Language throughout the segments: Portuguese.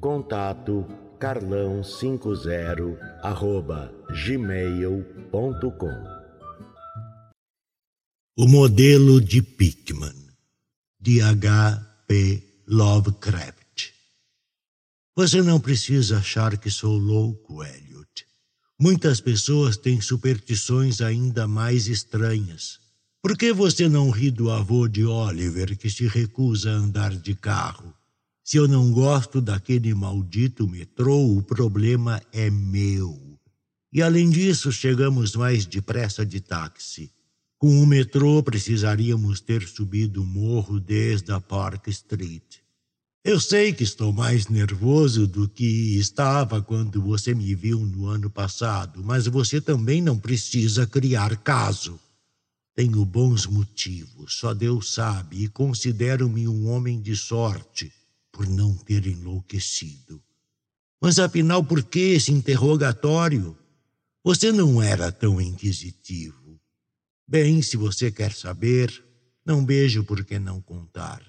Contato carlão50 arroba gmail.com O modelo de Pickman de H. P. Lovecraft Você não precisa achar que sou louco, Elliot. Muitas pessoas têm superstições ainda mais estranhas. Por que você não ri do avô de Oliver que se recusa a andar de carro? Se eu não gosto daquele maldito metrô, o problema é meu. E além disso, chegamos mais depressa de táxi. Com o metrô, precisaríamos ter subido o morro desde a Park Street. Eu sei que estou mais nervoso do que estava quando você me viu no ano passado, mas você também não precisa criar caso. Tenho bons motivos, só Deus sabe, e considero-me um homem de sorte por não ter enlouquecido. Mas afinal, por que esse interrogatório? Você não era tão inquisitivo. Bem, se você quer saber, não vejo por que não contar.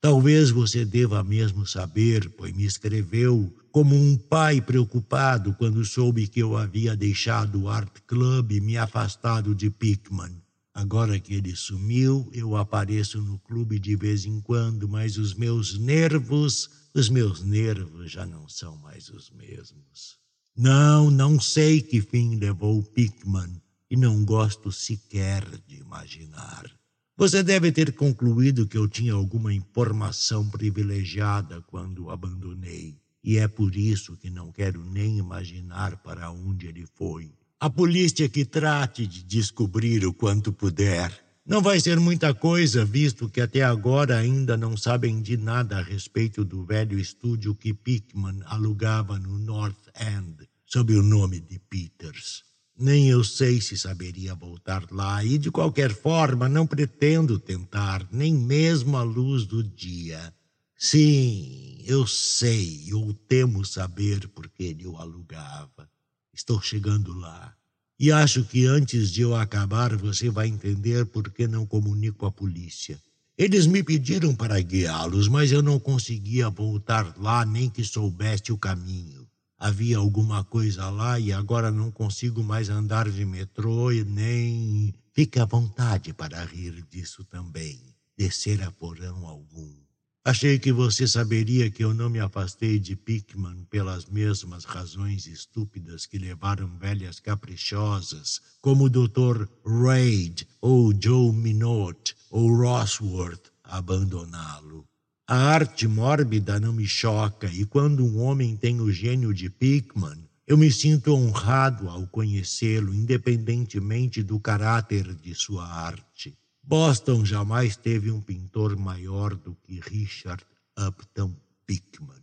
Talvez você deva mesmo saber, pois me escreveu como um pai preocupado quando soube que eu havia deixado o Art Club e me afastado de Pickman. Agora que ele sumiu, eu apareço no clube de vez em quando, mas os meus nervos, os meus nervos já não são mais os mesmos. Não, não sei que fim levou Pickman e não gosto sequer de imaginar. Você deve ter concluído que eu tinha alguma informação privilegiada quando o abandonei, e é por isso que não quero nem imaginar para onde ele foi. A polícia que trate de descobrir o quanto puder. Não vai ser muita coisa, visto que até agora ainda não sabem de nada a respeito do velho estúdio que Pickman alugava no North End, sob o nome de Peters. Nem eu sei se saberia voltar lá, e de qualquer forma não pretendo tentar, nem mesmo à luz do dia. Sim, eu sei, ou temo saber por que ele o alugava. Estou chegando lá. E acho que antes de eu acabar você vai entender por que não comunico à polícia. Eles me pediram para guiá-los, mas eu não conseguia voltar lá nem que soubesse o caminho. Havia alguma coisa lá e agora não consigo mais andar de metrô e nem. Fique à vontade para rir disso também. Descer a porão algum. Achei que você saberia que eu não me afastei de Pickman pelas mesmas razões estúpidas que levaram velhas caprichosas, como o Dr. Reid ou Joe Minot ou Rossworth, a abandoná-lo. A arte mórbida não me choca, e quando um homem tem o gênio de Pickman, eu me sinto honrado ao conhecê-lo, independentemente do caráter de sua arte. Boston jamais teve um pintor maior do que Richard Upton Pickman.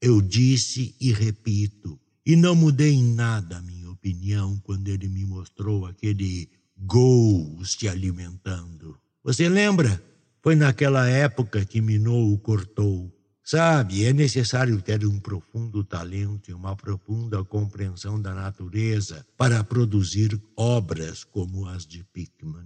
Eu disse e repito, e não mudei em nada a minha opinião quando ele me mostrou aquele gol se alimentando. Você lembra? Foi naquela época que Minot o cortou. Sabe, é necessário ter um profundo talento e uma profunda compreensão da natureza para produzir obras como as de Pickman.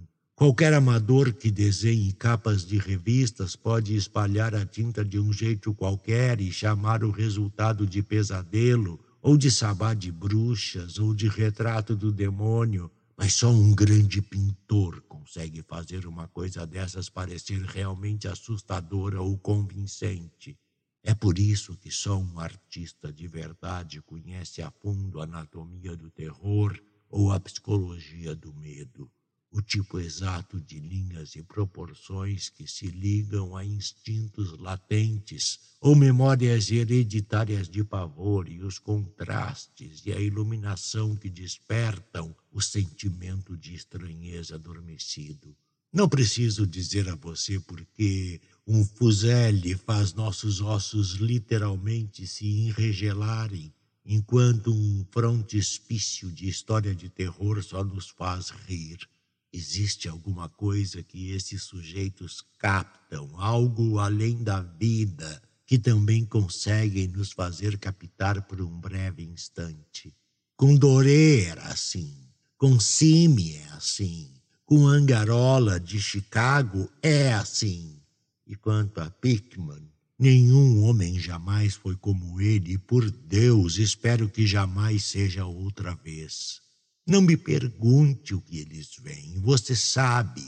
Qualquer amador que desenhe capas de revistas pode espalhar a tinta de um jeito qualquer e chamar o resultado de pesadelo, ou de sabá de bruxas, ou de retrato do demônio, mas só um grande pintor consegue fazer uma coisa dessas parecer realmente assustadora ou convincente. É por isso que só um artista de verdade conhece a fundo a anatomia do terror ou a psicologia do medo. O tipo exato de linhas e proporções que se ligam a instintos latentes ou memórias hereditárias de pavor e os contrastes e a iluminação que despertam o sentimento de estranheza adormecido. Não preciso dizer a você porque um fuzele faz nossos ossos literalmente se enregelarem, enquanto um frontispício de história de terror só nos faz rir. Existe alguma coisa que esses sujeitos captam, algo além da vida, que também conseguem nos fazer captar por um breve instante. Com Doré era assim, com Simi é assim, com Angarola de Chicago é assim. E quanto a Pickman, nenhum homem jamais foi como ele, e por Deus espero que jamais seja outra vez. Não me pergunte o que eles veem, você sabe.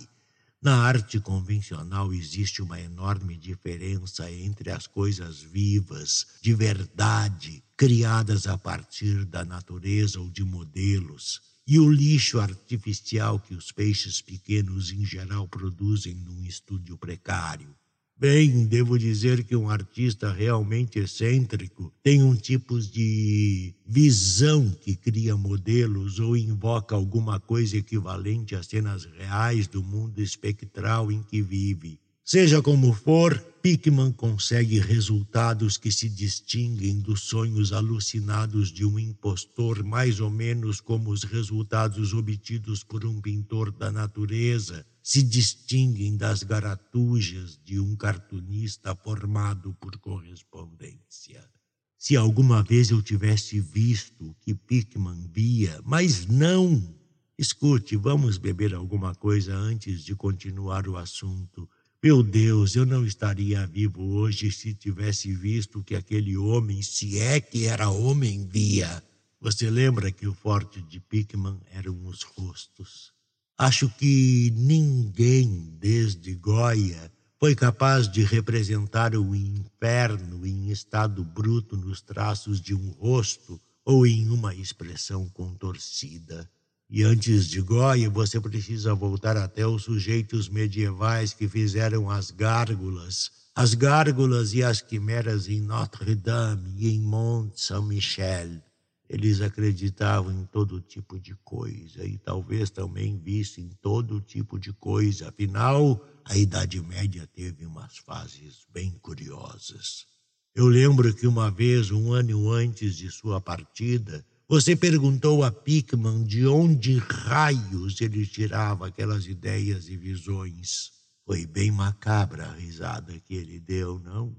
Na arte convencional existe uma enorme diferença entre as coisas vivas, de verdade, criadas a partir da natureza ou de modelos, e o lixo artificial que os peixes pequenos em geral produzem num estúdio precário. Bem, devo dizer que um artista realmente excêntrico tem um tipo de visão que cria modelos ou invoca alguma coisa equivalente às cenas reais do mundo espectral em que vive. Seja como for, Pickman consegue resultados que se distinguem dos sonhos alucinados de um impostor, mais ou menos como os resultados obtidos por um pintor da natureza se distinguem das garatujas de um cartunista formado por correspondência. Se alguma vez eu tivesse visto o que Pickman via, mas não. Escute, vamos beber alguma coisa antes de continuar o assunto. Meu Deus, eu não estaria vivo hoje se tivesse visto que aquele homem, se é que era homem, via. Você lembra que o forte de Pickman eram os rostos? Acho que ninguém, desde Goya, foi capaz de representar o inferno em estado bruto nos traços de um rosto ou em uma expressão contorcida. E antes de Goya, você precisa voltar até os sujeitos medievais que fizeram as gárgulas, as gárgulas e as quimeras em Notre-Dame e em Mont Saint-Michel. Eles acreditavam em todo tipo de coisa e talvez também vissem todo tipo de coisa. Afinal, a Idade Média teve umas fases bem curiosas. Eu lembro que uma vez, um ano antes de sua partida, você perguntou a Pickman de onde raios ele tirava aquelas ideias e visões. Foi bem macabra a risada que ele deu, não?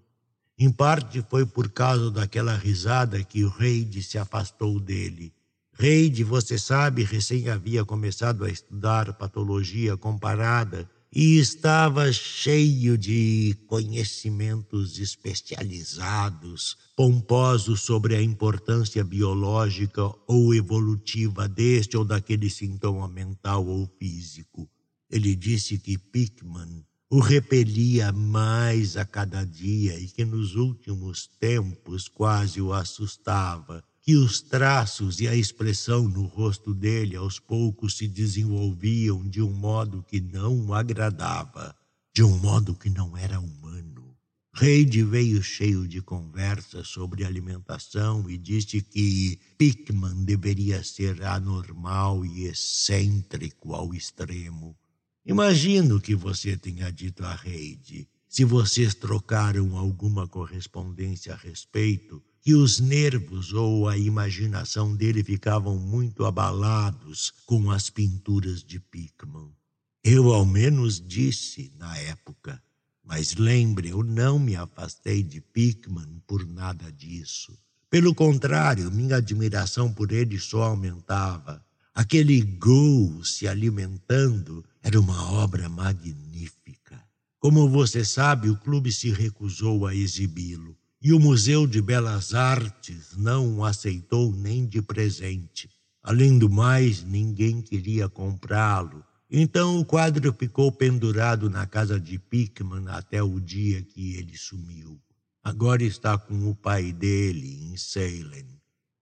Em parte foi por causa daquela risada que o Reid se afastou dele. Reid, você sabe, recém havia começado a estudar patologia comparada e estava cheio de conhecimentos especializados, pomposos sobre a importância biológica ou evolutiva deste ou daquele sintoma mental ou físico. Ele disse que Pickman o repelia mais a cada dia e que nos últimos tempos quase o assustava, que os traços e a expressão no rosto dele aos poucos se desenvolviam de um modo que não o agradava, de um modo que não era humano. Reid veio cheio de conversas sobre alimentação e disse que Pickman deveria ser anormal e excêntrico ao extremo Imagino que você tenha dito a Reide, se vocês trocaram alguma correspondência a respeito, que os nervos ou a imaginação dele ficavam muito abalados com as pinturas de Pickman. Eu, ao menos, disse na época. Mas lembre, eu não me afastei de Pickman por nada disso. Pelo contrário, minha admiração por ele só aumentava. Aquele gol se alimentando era uma obra magnífica. Como você sabe, o clube se recusou a exibi-lo e o Museu de Belas Artes não o aceitou nem de presente. Além do mais, ninguém queria comprá-lo. Então o quadro ficou pendurado na casa de Pickman até o dia que ele sumiu. Agora está com o pai dele em Salem.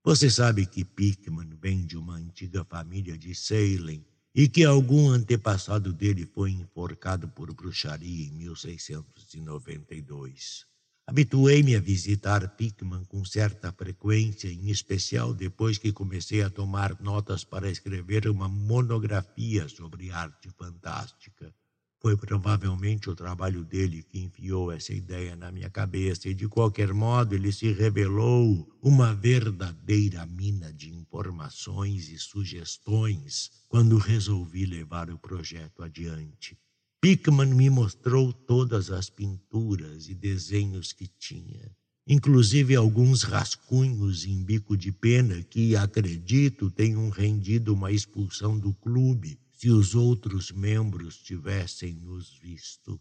Você sabe que Pickman vem de uma antiga família de Salem e que algum antepassado dele foi enforcado por bruxaria em 1692. Habituei-me a visitar Pickman com certa frequência, em especial depois que comecei a tomar notas para escrever uma monografia sobre arte fantástica. Foi provavelmente o trabalho dele que enfiou essa ideia na minha cabeça, e de qualquer modo ele se revelou uma verdadeira mina de informações e sugestões quando resolvi levar o projeto adiante. Pickman me mostrou todas as pinturas e desenhos que tinha, inclusive alguns rascunhos em bico de pena que, acredito, tenham rendido uma expulsão do clube se os outros membros tivessem nos visto.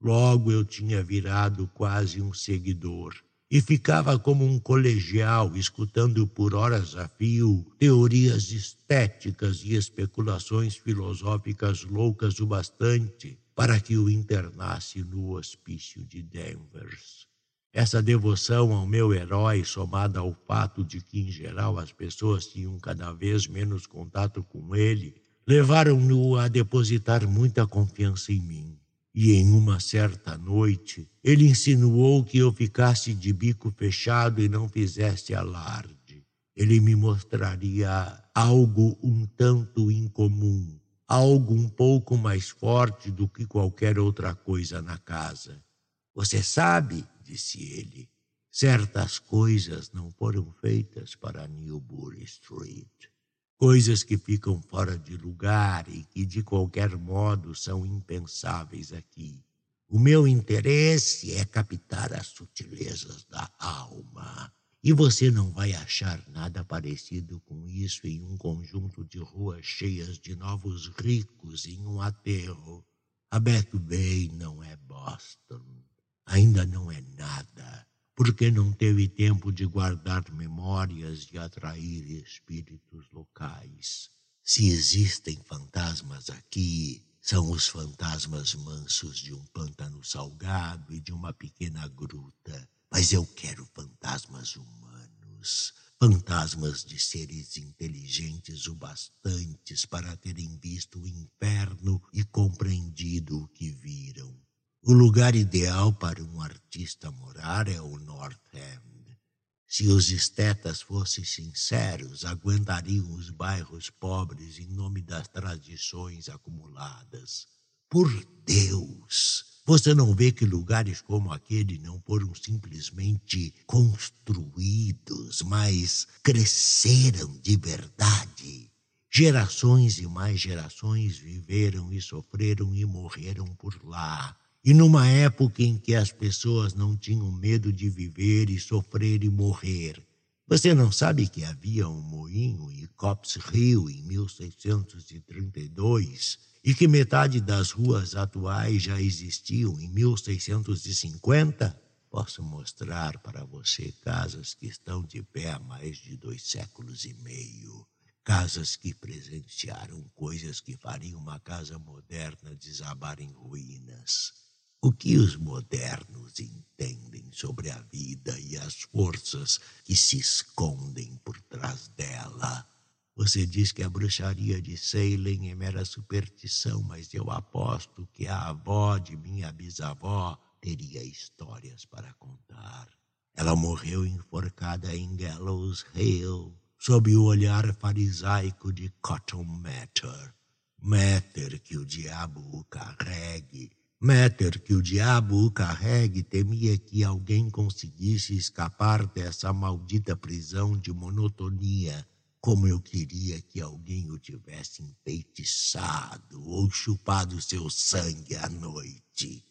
Logo eu tinha virado quase um seguidor e ficava como um colegial escutando por horas a fio teorias estéticas e especulações filosóficas loucas o bastante para que o internasse no hospício de Danvers. Essa devoção ao meu herói, somada ao fato de que, em geral, as pessoas tinham cada vez menos contato com ele, levaram-no a depositar muita confiança em mim. E em uma certa noite, ele insinuou que eu ficasse de bico fechado e não fizesse alarde. Ele me mostraria algo um tanto incomum, algo um pouco mais forte do que qualquer outra coisa na casa. Você sabe, disse ele, certas coisas não foram feitas para Newbury Street coisas que ficam fora de lugar e que de qualquer modo são impensáveis aqui. O meu interesse é captar as sutilezas da alma. E você não vai achar nada parecido com isso em um conjunto de ruas cheias de novos ricos em um aterro. A Back Bay não é Boston. Ainda não é nada porque não teve tempo de guardar memórias e atrair espíritos locais. Se existem fantasmas aqui, são os fantasmas mansos de um pântano salgado e de uma pequena gruta. Mas eu quero fantasmas humanos, fantasmas de seres inteligentes o bastantes para terem visto o inferno e compreendido o que viram. O lugar ideal para um artista morar é o North End. Se os estetas fossem sinceros, aguentariam os bairros pobres em nome das tradições acumuladas. Por Deus! Você não vê que lugares como aquele não foram simplesmente construídos, mas cresceram de verdade? Gerações e mais gerações viveram e sofreram e morreram por lá e numa época em que as pessoas não tinham medo de viver e sofrer e morrer. Você não sabe que havia um moinho em Cops Hill em 1632 e que metade das ruas atuais já existiam em 1650? Posso mostrar para você casas que estão de pé há mais de dois séculos e meio. Casas que presenciaram coisas que fariam uma casa moderna desabar em ruínas. O que os modernos entendem sobre a vida e as forças que se escondem por trás dela? Você diz que a bruxaria de Salem é mera superstição, mas eu aposto que a avó de minha bisavó teria histórias para contar. Ela morreu enforcada em Gallows Hill, sob o olhar farisaico de Cotton Mather. Mather que o diabo o carregue Meter, que o diabo o carregue, temia que alguém conseguisse escapar dessa maldita prisão de monotonia, como eu queria que alguém o tivesse enfeitiçado ou chupado seu sangue à noite.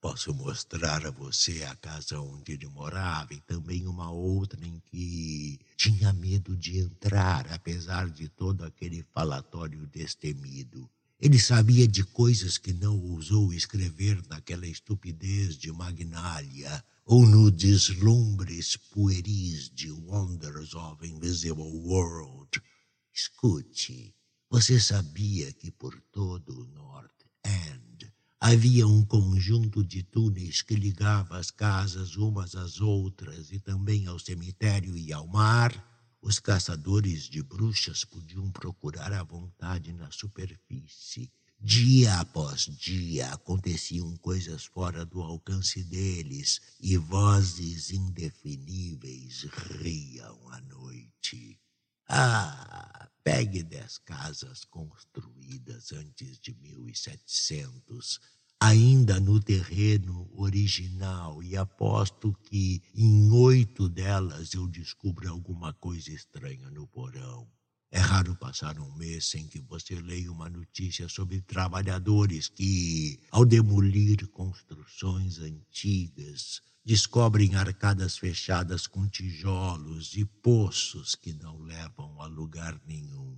Posso mostrar a você a casa onde ele morava e também uma outra em que tinha medo de entrar, apesar de todo aquele falatório destemido. Ele sabia de coisas que não ousou escrever naquela estupidez de Magnália ou no deslumbres pueris de Wonders of Invisible World. Escute, você sabia que por todo o North End havia um conjunto de túneis que ligava as casas umas às outras e também ao cemitério e ao mar? Os caçadores de bruxas podiam procurar à vontade na superfície. Dia após dia aconteciam coisas fora do alcance deles e vozes indefiníveis riam à noite. Ah, pegue dez casas construídas antes de 1700 ainda no terreno original e aposto que em oito delas eu descubro alguma coisa estranha no porão. É raro passar um mês sem que você leia uma notícia sobre trabalhadores que, ao demolir construções antigas, descobrem arcadas fechadas com tijolos e poços que não levam a lugar nenhum.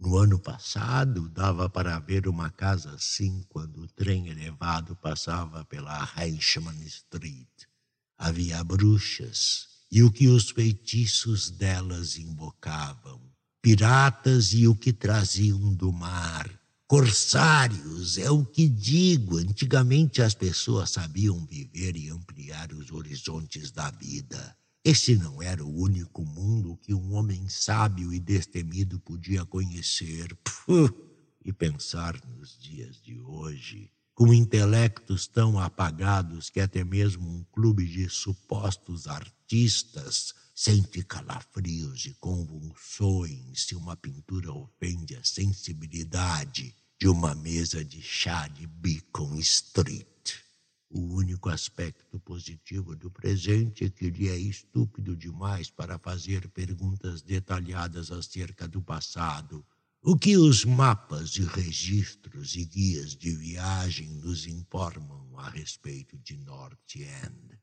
No ano passado, dava para ver uma casa assim quando o trem elevado passava pela Reichman Street. Havia bruxas e o que os feitiços delas invocavam, piratas e o que traziam do mar. Corsários, é o que digo. Antigamente as pessoas sabiam viver e ampliar os horizontes da vida. Esse não era o único mundo que um homem sábio e destemido podia conhecer. Puh! E pensar nos dias de hoje, com intelectos tão apagados que até mesmo um clube de supostos artistas sente calafrios e convulsões se uma pintura ofende a sensibilidade de uma mesa de chá de Beacon Street. Único aspecto positivo do presente é que ele é estúpido demais para fazer perguntas detalhadas acerca do passado. O que os mapas e registros e guias de viagem nos informam a respeito de North End?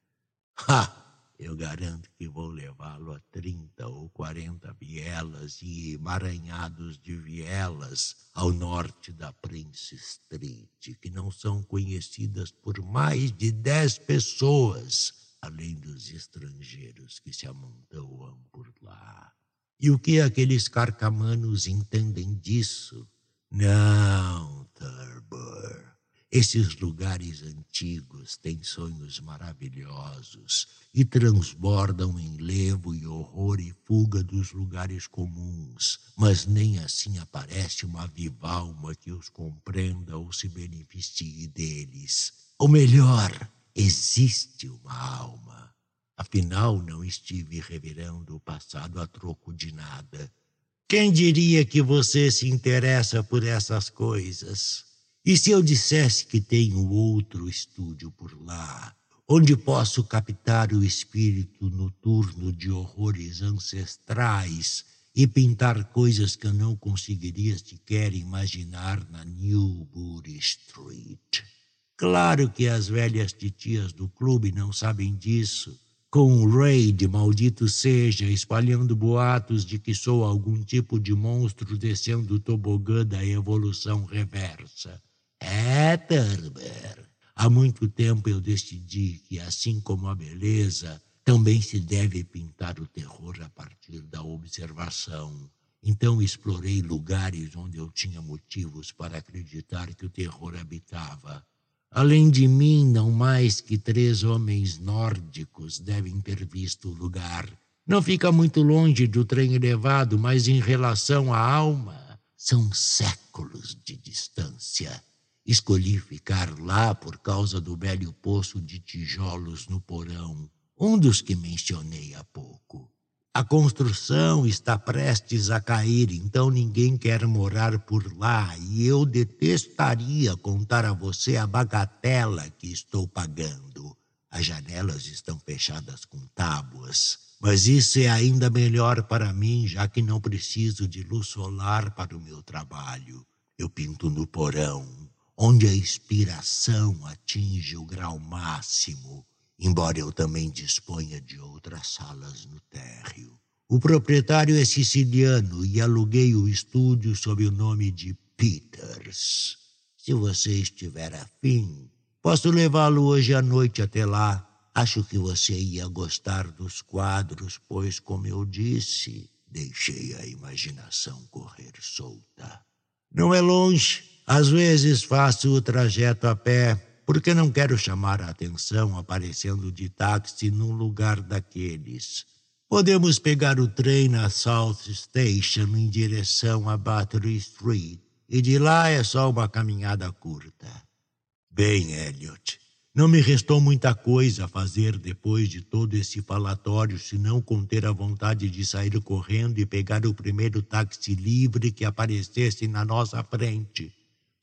Ha! Eu garanto que vou levá-lo a trinta ou quarenta vielas e emaranhados de vielas ao norte da Prince Street, que não são conhecidas por mais de dez pessoas, além dos estrangeiros que se amontoam por lá. E o que aqueles carcamanos entendem disso? Não, Thurber. Esses lugares antigos têm sonhos maravilhosos e transbordam em levo e horror e fuga dos lugares comuns, mas nem assim aparece uma viva alma que os compreenda ou se beneficie deles. Ou melhor, existe uma alma. Afinal, não estive revirando o passado a troco de nada. Quem diria que você se interessa por essas coisas? E se eu dissesse que tenho outro estúdio por lá, onde posso captar o espírito noturno de horrores ancestrais e pintar coisas que eu não conseguiria sequer imaginar na Newbury Street? Claro que as velhas titias do clube não sabem disso. Com o raid, maldito seja, espalhando boatos de que sou algum tipo de monstro descendo o tobogã da evolução reversa. É, Thurber. Há muito tempo eu decidi que, assim como a beleza, também se deve pintar o terror a partir da observação. Então explorei lugares onde eu tinha motivos para acreditar que o terror habitava. Além de mim, não mais que três homens nórdicos devem ter visto o lugar. Não fica muito longe do trem elevado, mas em relação à alma, são séculos de distância. Escolhi ficar lá por causa do velho poço de tijolos no porão, um dos que mencionei há pouco. A construção está prestes a cair, então ninguém quer morar por lá, e eu detestaria contar a você a bagatela que estou pagando. As janelas estão fechadas com tábuas, mas isso é ainda melhor para mim, já que não preciso de luz solar para o meu trabalho. Eu pinto no porão, onde a inspiração atinge o grau máximo, embora eu também disponha de outras salas no térreo. O proprietário é siciliano e aluguei o estúdio sob o nome de Peters. Se você estiver afim, posso levá-lo hoje à noite até lá. Acho que você ia gostar dos quadros, pois, como eu disse, deixei a imaginação correr solta. Não é longe, às vezes faço o trajeto a pé, porque não quero chamar a atenção aparecendo de táxi num lugar daqueles. Podemos pegar o trem na South Station em direção a Battery Street. e de lá é só uma caminhada curta. Bem, Elliot, não me restou muita coisa a fazer depois de todo esse falatório, senão conter a vontade de sair correndo e pegar o primeiro táxi livre que aparecesse na nossa frente.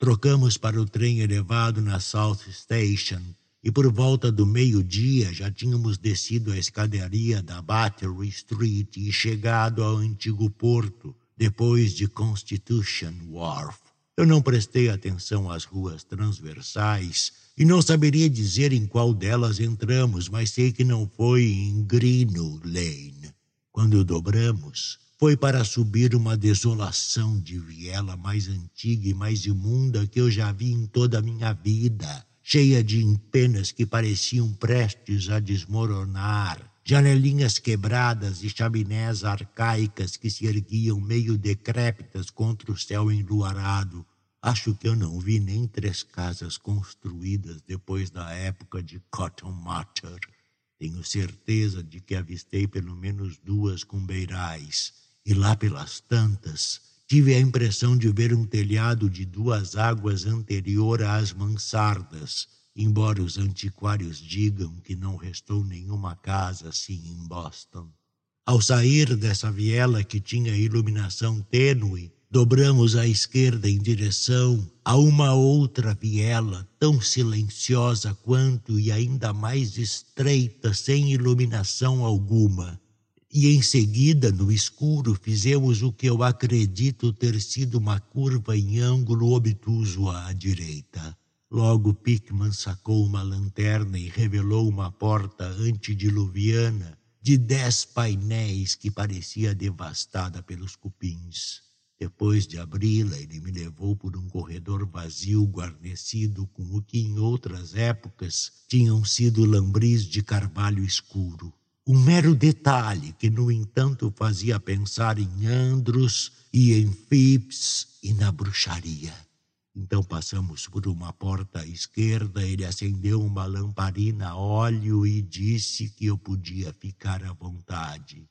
Trocamos para o trem elevado na South Station e por volta do meio-dia já tínhamos descido a escadaria da Battery Street e chegado ao antigo porto, depois de Constitution Wharf. Eu não prestei atenção às ruas transversais e não saberia dizer em qual delas entramos, mas sei que não foi em Greeno Lane. Quando dobramos, foi para subir uma desolação de viela mais antiga e mais imunda que eu já vi em toda a minha vida cheia de empenas que pareciam prestes a desmoronar, janelinhas quebradas e chaminés arcaicas que se erguiam meio decrépitas contra o céu enluarado. Acho que eu não vi nem três casas construídas depois da época de Cotton Mather. Tenho certeza de que avistei pelo menos duas com beirais, e lá pelas tantas Tive a impressão de ver um telhado de duas águas anterior às mansardas, embora os antiquários digam que não restou nenhuma casa assim em Boston. Ao sair dessa viela que tinha iluminação tênue, dobramos à esquerda em direção a uma outra viela, tão silenciosa quanto e ainda mais estreita, sem iluminação alguma e em seguida, no escuro, fizemos o que eu acredito ter sido uma curva em ângulo obtuso à direita. Logo Pickman sacou uma lanterna e revelou uma porta antediluviana de dez painéis que parecia devastada pelos cupins. Depois de abri-la, ele me levou por um corredor vazio guarnecido com o que em outras épocas tinham sido lambris de carvalho escuro. Um mero detalhe que, no entanto, fazia pensar em Andros e em Phipps e na bruxaria. Então passamos por uma porta à esquerda, ele acendeu uma lamparina a óleo e disse que eu podia ficar à vontade.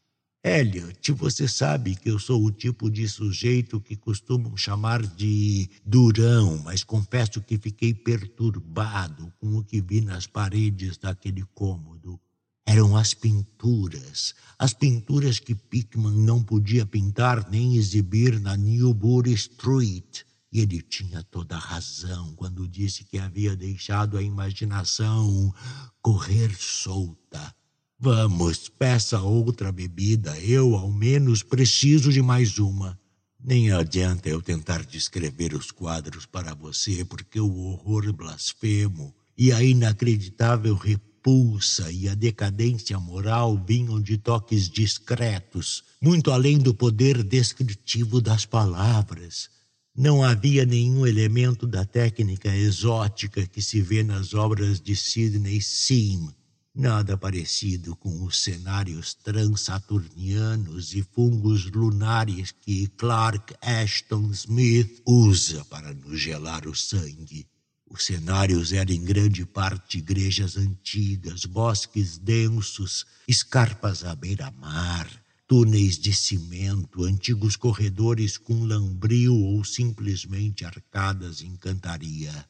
Elliot, você sabe que eu sou o tipo de sujeito que costumam chamar de durão, mas confesso que fiquei perturbado com o que vi nas paredes daquele cômodo eram as pinturas, as pinturas que Pickman não podia pintar nem exibir na Newbury Street. E ele tinha toda a razão quando disse que havia deixado a imaginação correr solta. Vamos, peça outra bebida. Eu, ao menos, preciso de mais uma. Nem adianta eu tentar descrever os quadros para você, porque o horror blasfemo e a inacreditável repulsa repulsa e a decadência moral vinham de toques discretos, muito além do poder descritivo das palavras. Não havia nenhum elemento da técnica exótica que se vê nas obras de Sidney Sim, nada parecido com os cenários transaturnianos e fungos lunares que Clark Ashton Smith usa para nos gelar o sangue. Os cenários eram em grande parte igrejas antigas, bosques densos, escarpas à beira-mar, túneis de cimento, antigos corredores com lambril ou simplesmente arcadas em cantaria.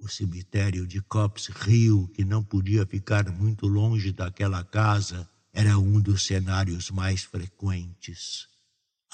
O cemitério de Cops Hill, que não podia ficar muito longe daquela casa, era um dos cenários mais frequentes.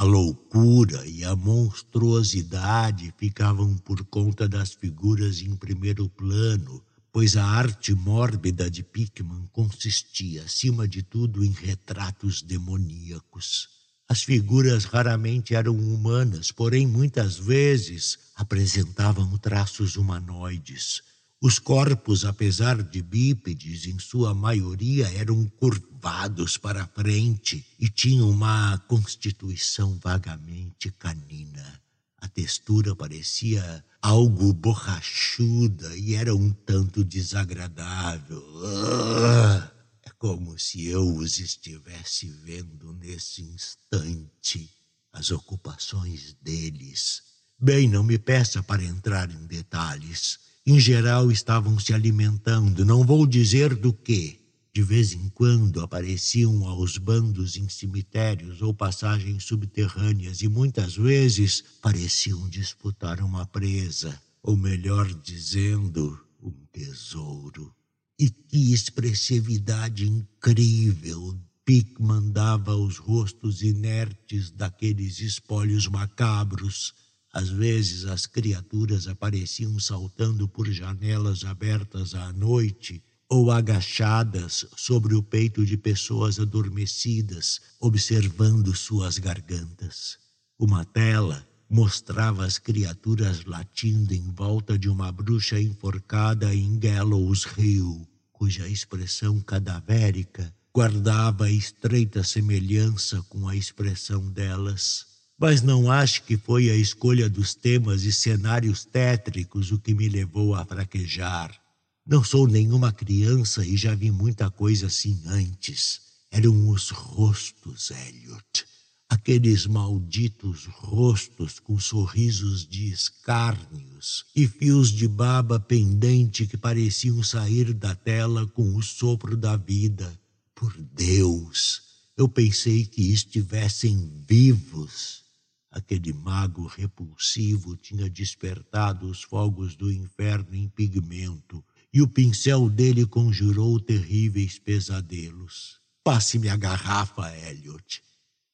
A loucura e a monstruosidade ficavam por conta das figuras em primeiro plano, pois a arte mórbida de Pickman consistia, acima de tudo, em retratos demoníacos. As figuras raramente eram humanas, porém muitas vezes apresentavam traços humanoides, os corpos, apesar de bípedes, em sua maioria eram curvados para frente e tinham uma constituição vagamente canina. A textura parecia algo borrachuda e era um tanto desagradável. Ah, é como se eu os estivesse vendo nesse instante, as ocupações deles. Bem, não me peça para entrar em detalhes em geral estavam se alimentando, não vou dizer do que, De vez em quando apareciam aos bandos em cemitérios ou passagens subterrâneas e muitas vezes pareciam disputar uma presa, ou melhor dizendo, um tesouro. E que expressividade incrível Pickman dava aos rostos inertes daqueles espólios macabros. Às vezes as criaturas apareciam saltando por janelas abertas à noite ou agachadas sobre o peito de pessoas adormecidas, observando suas gargantas. Uma tela mostrava as criaturas latindo em volta de uma bruxa enforcada em Gallows Hill, cuja expressão cadavérica guardava estreita semelhança com a expressão delas. Mas não acho que foi a escolha dos temas e cenários tétricos o que me levou a fraquejar. Não sou nenhuma criança e já vi muita coisa assim antes. Eram os rostos, Elliot. Aqueles malditos rostos com sorrisos de escárnios e fios de baba pendente que pareciam sair da tela com o sopro da vida por Deus, eu pensei que estivessem vivos. Aquele mago repulsivo tinha despertado os fogos do inferno em pigmento e o pincel dele conjurou terríveis pesadelos. Passe-me a garrafa, Elliot.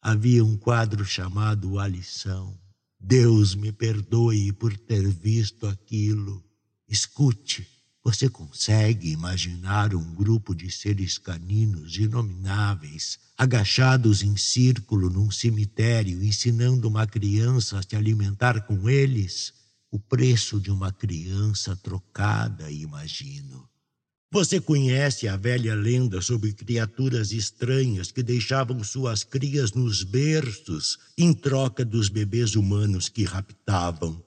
Havia um quadro chamado A Lição. Deus me perdoe por ter visto aquilo. Escute, você consegue imaginar um grupo de seres caninos inomináveis, agachados em círculo num cemitério, ensinando uma criança a se alimentar com eles? O preço de uma criança trocada, imagino. Você conhece a velha lenda sobre criaturas estranhas que deixavam suas crias nos berços em troca dos bebês humanos que raptavam.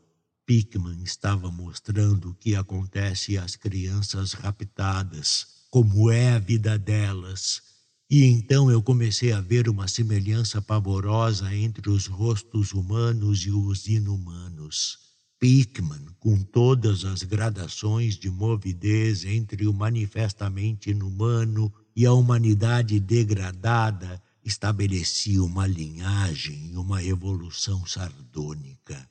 Pickman estava mostrando o que acontece às crianças raptadas, como é a vida delas. E então eu comecei a ver uma semelhança pavorosa entre os rostos humanos e os inumanos. Pickman, com todas as gradações de movidez entre o manifestamente inumano e a humanidade degradada, estabelecia uma linhagem e uma evolução sardônica.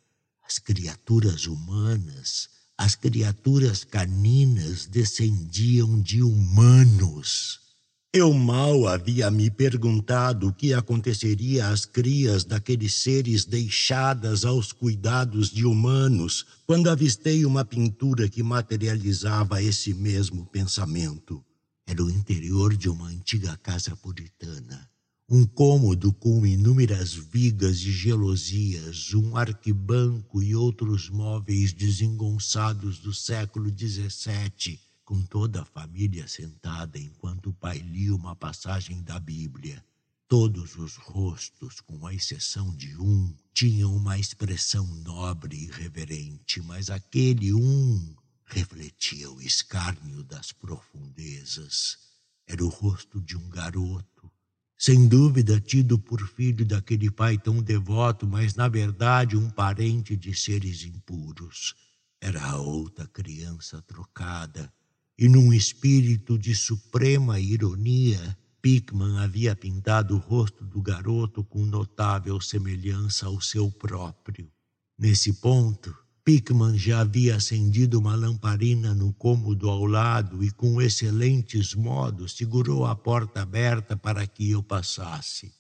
As criaturas humanas, as criaturas caninas descendiam de humanos. Eu mal havia me perguntado o que aconteceria às crias daqueles seres deixadas aos cuidados de humanos quando avistei uma pintura que materializava esse mesmo pensamento. Era o interior de uma antiga casa puritana um cômodo com inúmeras vigas e gelosias, um arquibanco e outros móveis desengonçados do século XVII, com toda a família sentada enquanto o pai lia uma passagem da Bíblia. Todos os rostos, com a exceção de um, tinham uma expressão nobre e reverente, mas aquele um refletia o escárnio das profundezas. Era o rosto de um garoto sem dúvida tido por filho daquele pai tão devoto, mas na verdade um parente de seres impuros. Era outra criança trocada, e num espírito de suprema ironia, Pickman havia pintado o rosto do garoto com notável semelhança ao seu próprio. Nesse ponto, Pickman já havia acendido uma lamparina no cômodo ao lado e, com excelentes modos, segurou a porta aberta para que eu passasse.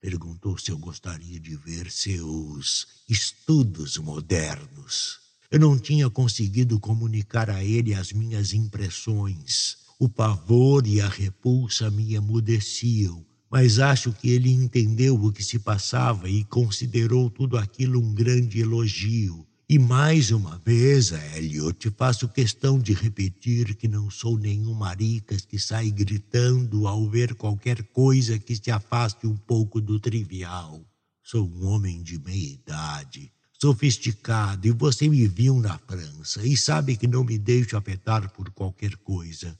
Perguntou se eu gostaria de ver seus estudos modernos. Eu não tinha conseguido comunicar a ele as minhas impressões. O pavor e a repulsa me emudeciam, mas acho que ele entendeu o que se passava e considerou tudo aquilo um grande elogio e mais uma vez, Elliot, faço questão de repetir que não sou nenhum maricas que sai gritando ao ver qualquer coisa que se afaste um pouco do trivial. Sou um homem de meia idade, sofisticado, e você me viu na França e sabe que não me deixo afetar por qualquer coisa.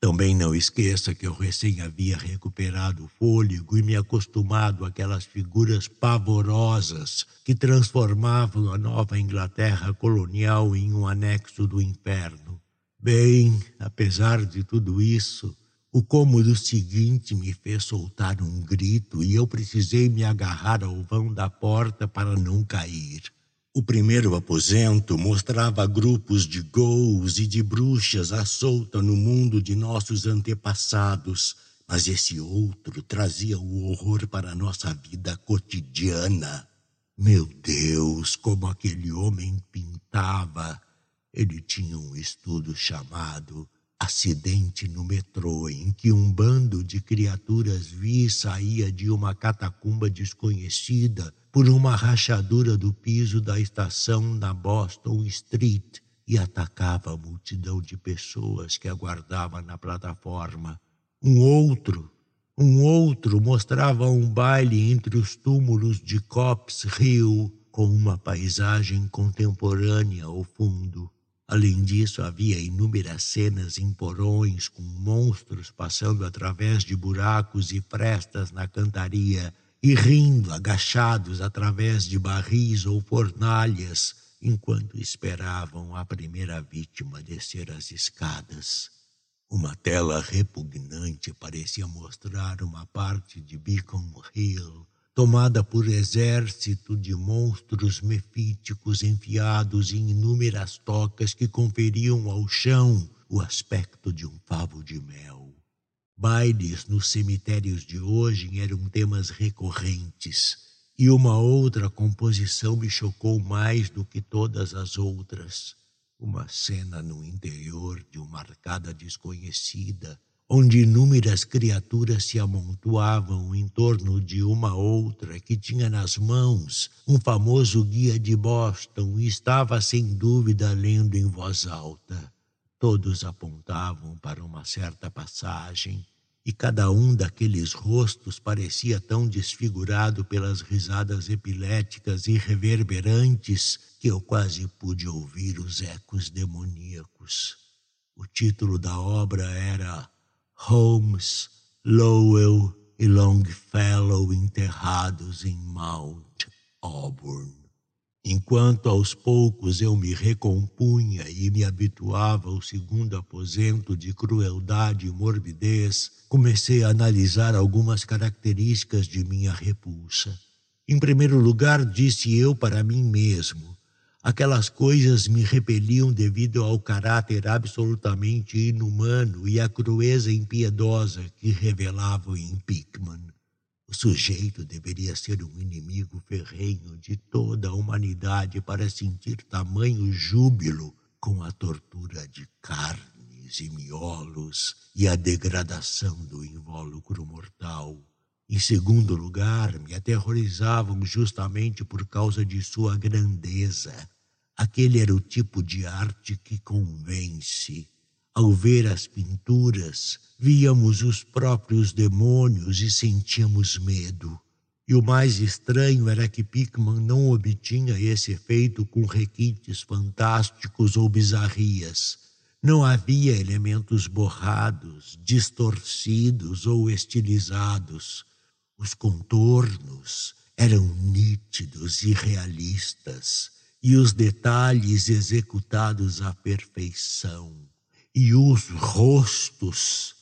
Também não esqueça que eu recém havia recuperado o fôlego e me acostumado àquelas figuras pavorosas que transformavam a nova Inglaterra colonial em um anexo do inferno. Bem, apesar de tudo isso, O cômodo seguinte me fez soltar um grito e eu precisei me agarrar ao vão da porta para não cair. O primeiro aposento mostrava grupos de ghouls e de bruxas à solta no mundo de nossos antepassados, mas esse outro trazia o horror para a nossa vida cotidiana. Meu Deus, como aquele homem pintava! Ele tinha um estudo chamado Acidente no metrô, em que um bando de criaturas vi saía de uma catacumba desconhecida por uma rachadura do piso da estação na Boston Street e atacava a multidão de pessoas que aguardava na plataforma. Um outro, um outro mostrava um baile entre os túmulos de Cops Hill com uma paisagem contemporânea ao fundo. Além disso, havia inúmeras cenas em porões com monstros passando através de buracos e frestas na cantaria e rindo agachados através de barris ou fornalhas enquanto esperavam a primeira vítima descer as escadas. Uma tela repugnante parecia mostrar uma parte de Beacon Hill tomada por exército de monstros mefíticos enfiados em inúmeras tocas que conferiam ao chão o aspecto de um favo de mel. Bailes nos cemitérios de hoje eram temas recorrentes, e uma outra composição me chocou mais do que todas as outras uma cena no interior de uma arcada desconhecida, onde inúmeras criaturas se amontoavam em torno de uma outra que tinha nas mãos um famoso guia de Boston e estava sem dúvida lendo em voz alta. Todos apontavam para uma certa passagem e cada um daqueles rostos parecia tão desfigurado pelas risadas epiléticas e reverberantes que eu quase pude ouvir os ecos demoníacos. O título da obra era Holmes, Lowell e Longfellow enterrados em Mount Auburn. Enquanto aos poucos eu me recompunha e me habituava ao segundo aposento de crueldade e morbidez, comecei a analisar algumas características de minha repulsa. Em primeiro lugar, disse eu para mim mesmo, aquelas coisas me repeliam devido ao caráter absolutamente inumano e à crueza impiedosa que revelavam em Pickman. O sujeito deveria ser um inimigo ferrenho de toda a humanidade para sentir tamanho júbilo com a tortura de carnes e miolos e a degradação do invólucro mortal. Em segundo lugar, me aterrorizavam justamente por causa de sua grandeza. Aquele era o tipo de arte que convence ao ver as pinturas, víamos os próprios demônios e sentíamos medo. E o mais estranho era que Pickman não obtinha esse efeito com requintes fantásticos ou bizarrias. Não havia elementos borrados, distorcidos ou estilizados. Os contornos eram nítidos e realistas, e os detalhes executados à perfeição e os rostos.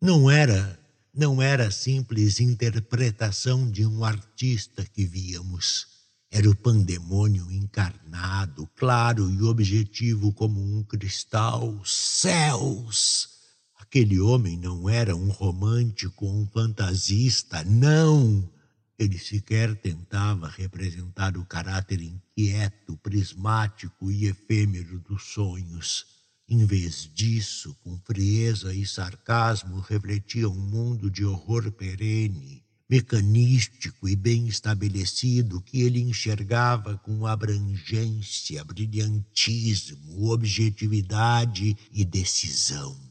Não era, não era simples interpretação de um artista que víamos. Era o pandemônio encarnado, claro e objetivo como um cristal. Céus! Aquele homem não era um romântico, um fantasista, não! Ele sequer tentava representar o caráter inquieto, prismático e efêmero dos sonhos. Em vez disso, com frieza e sarcasmo, refletia um mundo de horror perene, mecanístico e bem estabelecido que ele enxergava com abrangência, brilhantismo, objetividade e decisão.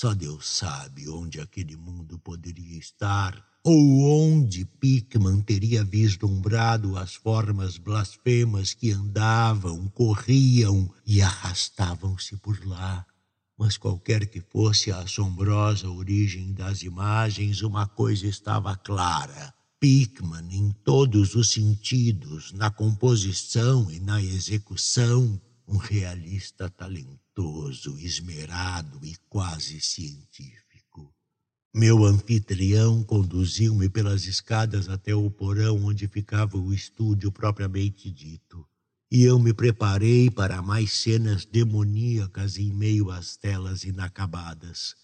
Só Deus sabe onde aquele mundo poderia estar ou onde Pickman teria vislumbrado as formas blasfemas que andavam, corriam e arrastavam-se por lá. Mas qualquer que fosse a assombrosa origem das imagens, uma coisa estava clara. Pickman, em todos os sentidos, na composição e na execução, um realista talentoso, esmerado e quase científico. Meu anfitrião conduziu-me pelas escadas até o porão onde ficava o estúdio propriamente dito, e eu me preparei para mais cenas demoníacas em meio às telas inacabadas.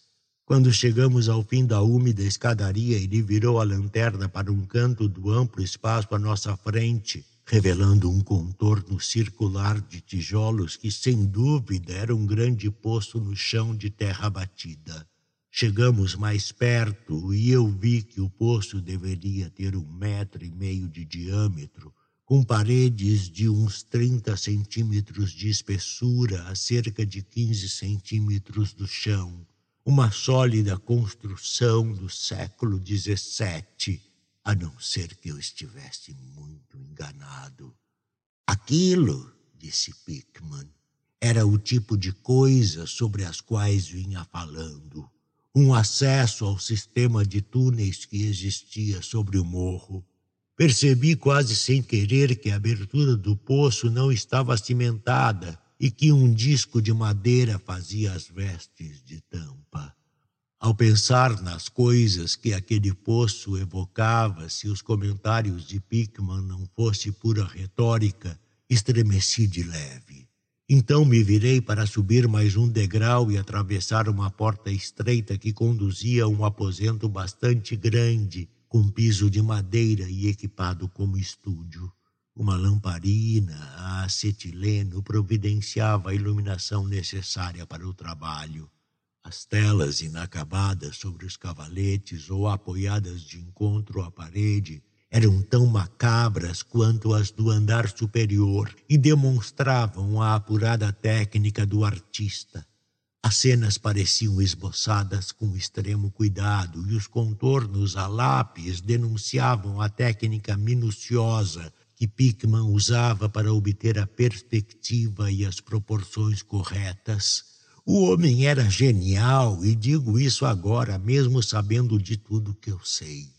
Quando chegamos ao fim da úmida escadaria, ele virou a lanterna para um canto do amplo espaço à nossa frente revelando um contorno circular de tijolos que, sem dúvida, era um grande poço no chão de terra batida. Chegamos mais perto e eu vi que o poço deveria ter um metro e meio de diâmetro, com paredes de uns 30 centímetros de espessura a cerca de 15 centímetros do chão. Uma sólida construção do século XVII a não ser que eu estivesse muito enganado. Aquilo, disse Pickman, era o tipo de coisa sobre as quais vinha falando. Um acesso ao sistema de túneis que existia sobre o morro. Percebi quase sem querer que a abertura do poço não estava cimentada e que um disco de madeira fazia as vestes de tampa. Ao pensar nas coisas que aquele poço evocava, se os comentários de Pickman não fossem pura retórica, estremeci de leve. Então me virei para subir mais um degrau e atravessar uma porta estreita que conduzia a um aposento bastante grande, com piso de madeira e equipado como estúdio. Uma lamparina a acetileno providenciava a iluminação necessária para o trabalho. As telas inacabadas sobre os cavaletes ou apoiadas de encontro à parede eram tão macabras quanto as do andar superior e demonstravam a apurada técnica do artista. As cenas pareciam esboçadas com extremo cuidado e os contornos a lápis denunciavam a técnica minuciosa que Pickman usava para obter a perspectiva e as proporções corretas. O homem era genial e digo isso agora, mesmo sabendo de tudo que eu sei.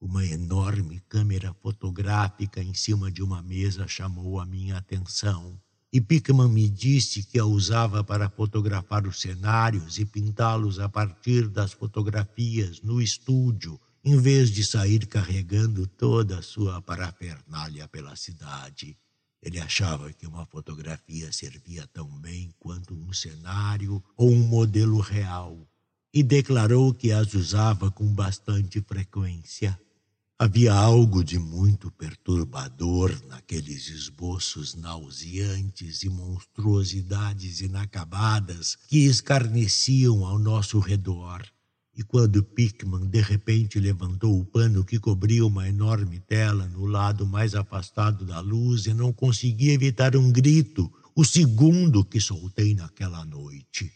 Uma enorme câmera fotográfica em cima de uma mesa chamou a minha atenção. E Pickman me disse que a usava para fotografar os cenários e pintá-los a partir das fotografias no estúdio, em vez de sair carregando toda a sua parafernália pela cidade. Ele achava que uma fotografia servia tão bem quanto um cenário ou um modelo real e declarou que as usava com bastante frequência. Havia algo de muito perturbador naqueles esboços nauseantes e monstruosidades inacabadas que escarneciam ao nosso redor e quando Pickman de repente levantou o pano que cobria uma enorme tela no lado mais afastado da luz e não consegui evitar um grito, o segundo que soltei naquela noite.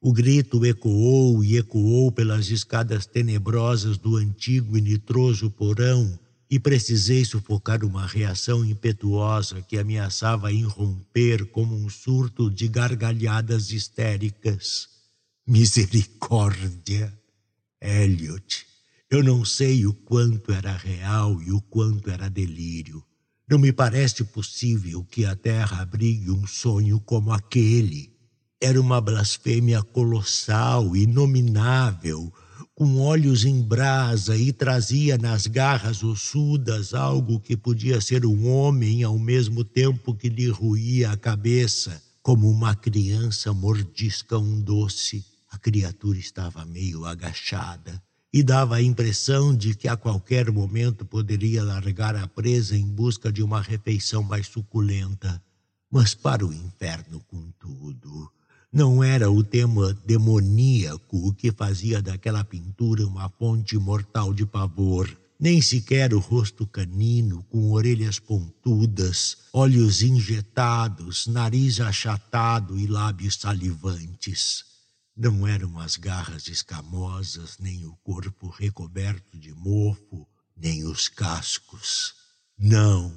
O grito ecoou e ecoou pelas escadas tenebrosas do antigo e nitroso porão e precisei sufocar uma reação impetuosa que ameaçava irromper como um surto de gargalhadas histéricas. Misericórdia! Elliot, eu não sei o quanto era real e o quanto era delírio. Não me parece possível que a Terra abrigue um sonho como aquele. Era uma blasfêmia colossal, inominável, com olhos em brasa e trazia nas garras ossudas algo que podia ser um homem ao mesmo tempo que lhe ruía a cabeça, como uma criança mordisca um doce. A criatura estava meio agachada e dava a impressão de que a qualquer momento poderia largar a presa em busca de uma refeição mais suculenta. Mas para o inferno, contudo, não era o tema demoníaco que fazia daquela pintura uma fonte mortal de pavor, nem sequer o rosto canino com orelhas pontudas, olhos injetados, nariz achatado e lábios salivantes. Não eram as garras escamosas, nem o corpo recoberto de mofo, nem os cascos. Não,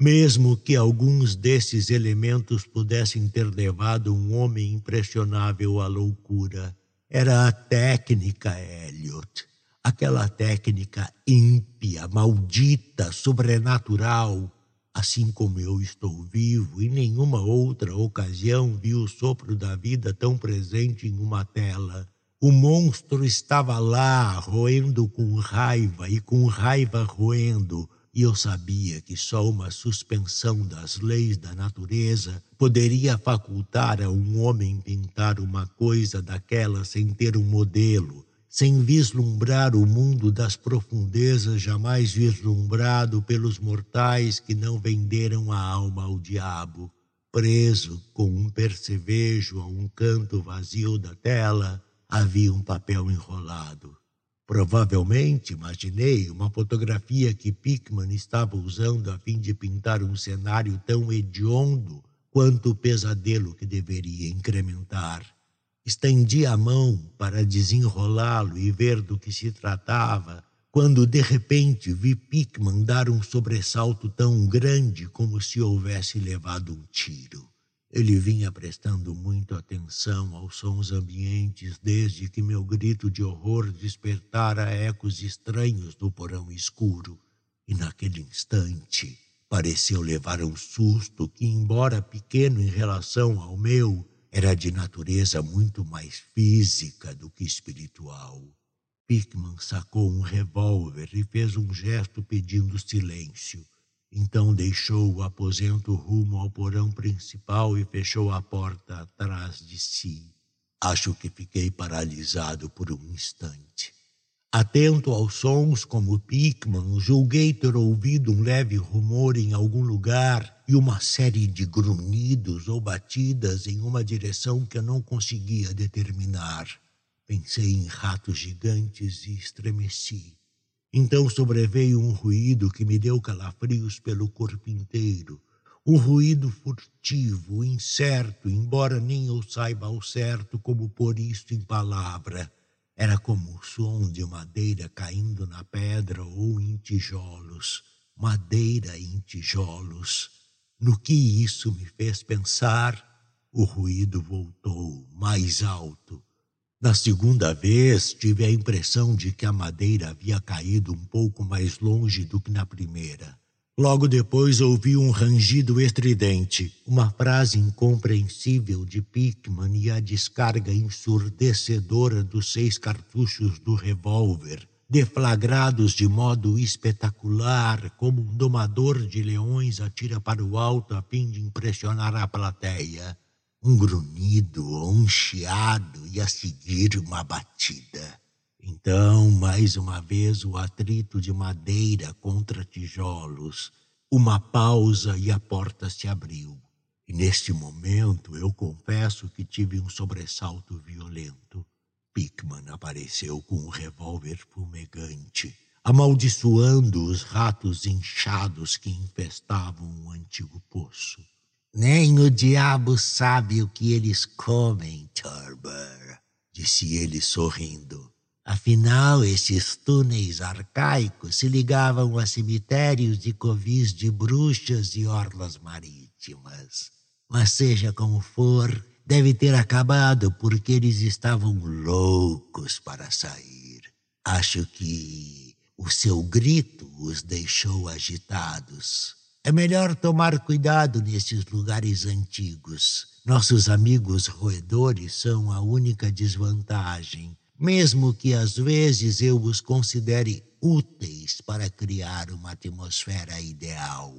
mesmo que alguns desses elementos pudessem ter levado um homem impressionável à loucura. Era a técnica, Elliot. Aquela técnica ímpia, maldita, sobrenatural, Assim como eu estou vivo, em nenhuma outra ocasião vi o sopro da vida tão presente em uma tela. O monstro estava lá, roendo com raiva e com raiva roendo, e eu sabia que só uma suspensão das leis da natureza poderia facultar a um homem pintar uma coisa daquela sem ter um modelo, sem vislumbrar o mundo das profundezas jamais vislumbrado pelos mortais que não venderam a alma ao diabo. Preso com um percevejo a um canto vazio da tela, havia um papel enrolado. Provavelmente, imaginei, uma fotografia que Pickman estava usando a fim de pintar um cenário tão hediondo quanto o pesadelo que deveria incrementar. Estendi a mão para desenrolá-lo e ver do que se tratava, quando de repente vi Pickman dar um sobressalto tão grande como se houvesse levado um tiro. Ele vinha prestando muito atenção aos sons ambientes desde que meu grito de horror despertara ecos estranhos no porão escuro. E naquele instante pareceu levar um susto que, embora pequeno em relação ao meu, era de natureza muito mais física do que espiritual. Pickman sacou um revólver e fez um gesto pedindo silêncio. Então deixou o aposento rumo ao porão principal e fechou a porta atrás de si. Acho que fiquei paralisado por um instante. Atento aos sons como Pickman, julguei ter ouvido um leve rumor em algum lugar e uma série de grunhidos ou batidas em uma direção que eu não conseguia determinar. Pensei em ratos gigantes e estremeci. Então sobreveio um ruído que me deu calafrios pelo corpo inteiro. Um ruído furtivo, incerto, embora nem eu saiba ao certo como pôr isto em palavra. Era como o som de madeira caindo na pedra ou em tijolos. Madeira em tijolos. No que isso me fez pensar, o ruído voltou mais alto. Na segunda vez, tive a impressão de que a madeira havia caído um pouco mais longe do que na primeira. Logo depois ouvi um rangido estridente, uma frase incompreensível de Pickman e a descarga ensurdecedora dos seis cartuchos do revólver, deflagrados de modo espetacular, como um domador de leões atira para o alto a fim de impressionar a plateia. Um grunhido ou um chiado e a seguir uma batida. Então, mais uma vez, o atrito de madeira contra tijolos, uma pausa e a porta se abriu. E neste momento eu confesso que tive um sobressalto violento. Pickman apareceu com um revólver fumegante, amaldiçoando os ratos inchados que infestavam o antigo poço. Nem o diabo sabe o que eles comem, Turber, disse ele sorrindo. Afinal, esses túneis arcaicos se ligavam a cemitérios de covis de bruxas e orlas marítimas. Mas seja como for, deve ter acabado porque eles estavam loucos para sair. Acho que o seu grito os deixou agitados. É melhor tomar cuidado nesses lugares antigos. Nossos amigos roedores são a única desvantagem mesmo que às vezes eu os considere úteis para criar uma atmosfera ideal.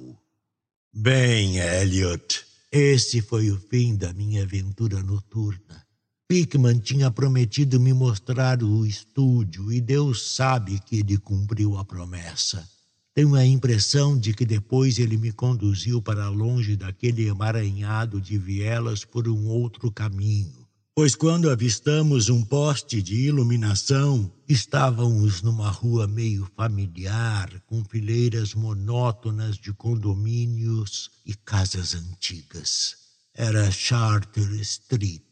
Bem, Elliot, esse foi o fim da minha aventura noturna. Pickman tinha prometido me mostrar o estúdio e Deus sabe que ele cumpriu a promessa. Tenho a impressão de que depois ele me conduziu para longe daquele emaranhado de vielas por um outro caminho pois quando avistamos um poste de iluminação, estávamos numa rua meio familiar, com fileiras monótonas de condomínios e casas antigas. Era Charter Street,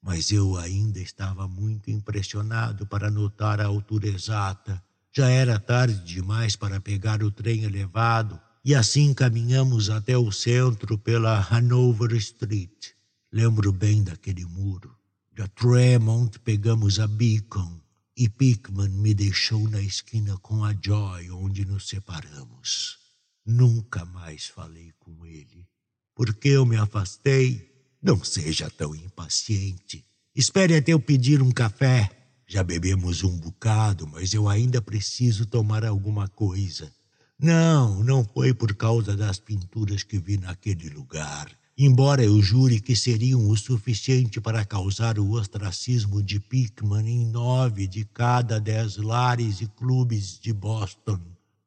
mas eu ainda estava muito impressionado para notar a altura exata. Já era tarde demais para pegar o trem elevado e assim caminhamos até o centro pela Hanover Street. Lembro bem daquele muro da Tremont pegamos a Beacon e Pickman me deixou na esquina com a Joy, onde nos separamos. Nunca mais falei com ele. Por que eu me afastei? Não seja tão impaciente. Espere até eu pedir um café. Já bebemos um bocado, mas eu ainda preciso tomar alguma coisa. Não, não foi por causa das pinturas que vi naquele lugar. Embora eu jure que seriam o suficiente para causar o ostracismo de Pickman em nove de cada dez lares e clubes de Boston.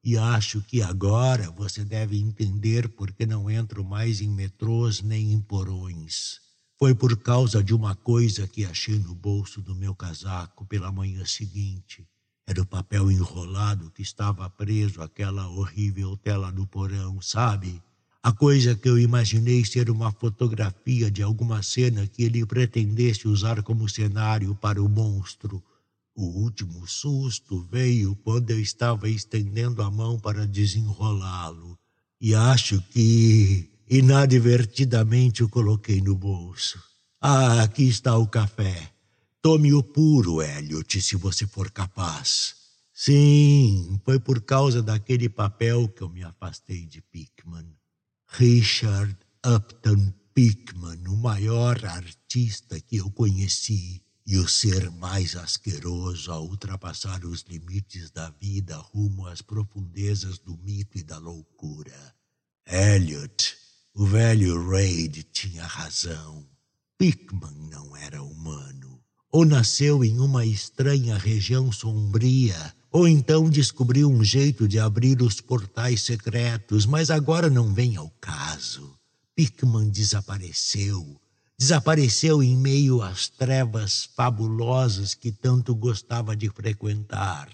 E acho que agora você deve entender por que não entro mais em metrôs nem em porões. Foi por causa de uma coisa que achei no bolso do meu casaco pela manhã seguinte. Era o papel enrolado que estava preso àquela horrível tela do porão, sabe? A coisa que eu imaginei ser uma fotografia de alguma cena que ele pretendesse usar como cenário para o monstro o último susto veio quando eu estava estendendo a mão para desenrolá-lo, e acho que inadvertidamente o coloquei no bolso. Ah, aqui está o café. Tome-o puro, Elliot, se você for capaz. Sim, foi por causa daquele papel que eu me afastei de Pickman. Richard Upton Pickman, o maior artista que eu conheci e o ser mais asqueroso a ultrapassar os limites da vida rumo às profundezas do mito e da loucura. Elliot, o velho Reid, tinha razão. Pickman não era humano. Ou nasceu em uma estranha região sombria, ou então descobriu um jeito de abrir os portais secretos, mas agora não vem ao caso. Pickman desapareceu desapareceu em meio às trevas fabulosas que tanto gostava de frequentar.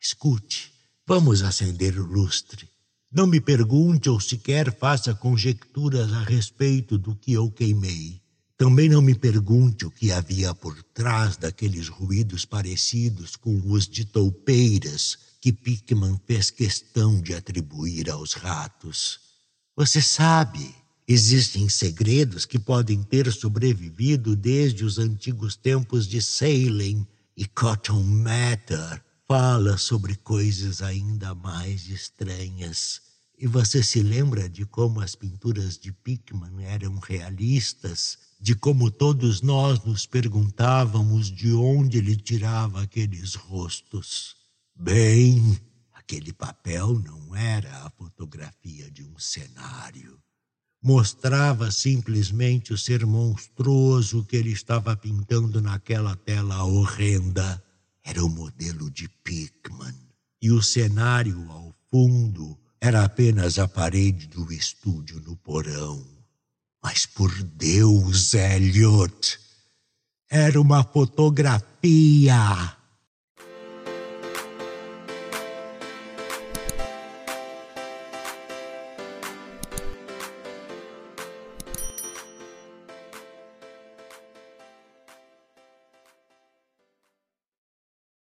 Escute, vamos acender o lustre. Não me pergunte ou sequer faça conjecturas a respeito do que eu queimei. Também não me pergunte o que havia por trás daqueles ruídos parecidos com os de toupeiras que Pickman fez questão de atribuir aos ratos. Você sabe, Existem segredos que podem ter sobrevivido desde os antigos tempos de Salem e Cotton Mather fala sobre coisas ainda mais estranhas. E você se lembra de como as pinturas de Pickman eram realistas? De como todos nós nos perguntávamos de onde ele tirava aqueles rostos? Bem, aquele papel não era a fotografia de um cenário mostrava simplesmente o ser monstruoso que ele estava pintando naquela tela horrenda. Era o modelo de Pickman. E o cenário ao fundo era apenas a parede do estúdio no porão. Mas por Deus, Elliot, era uma fotografia.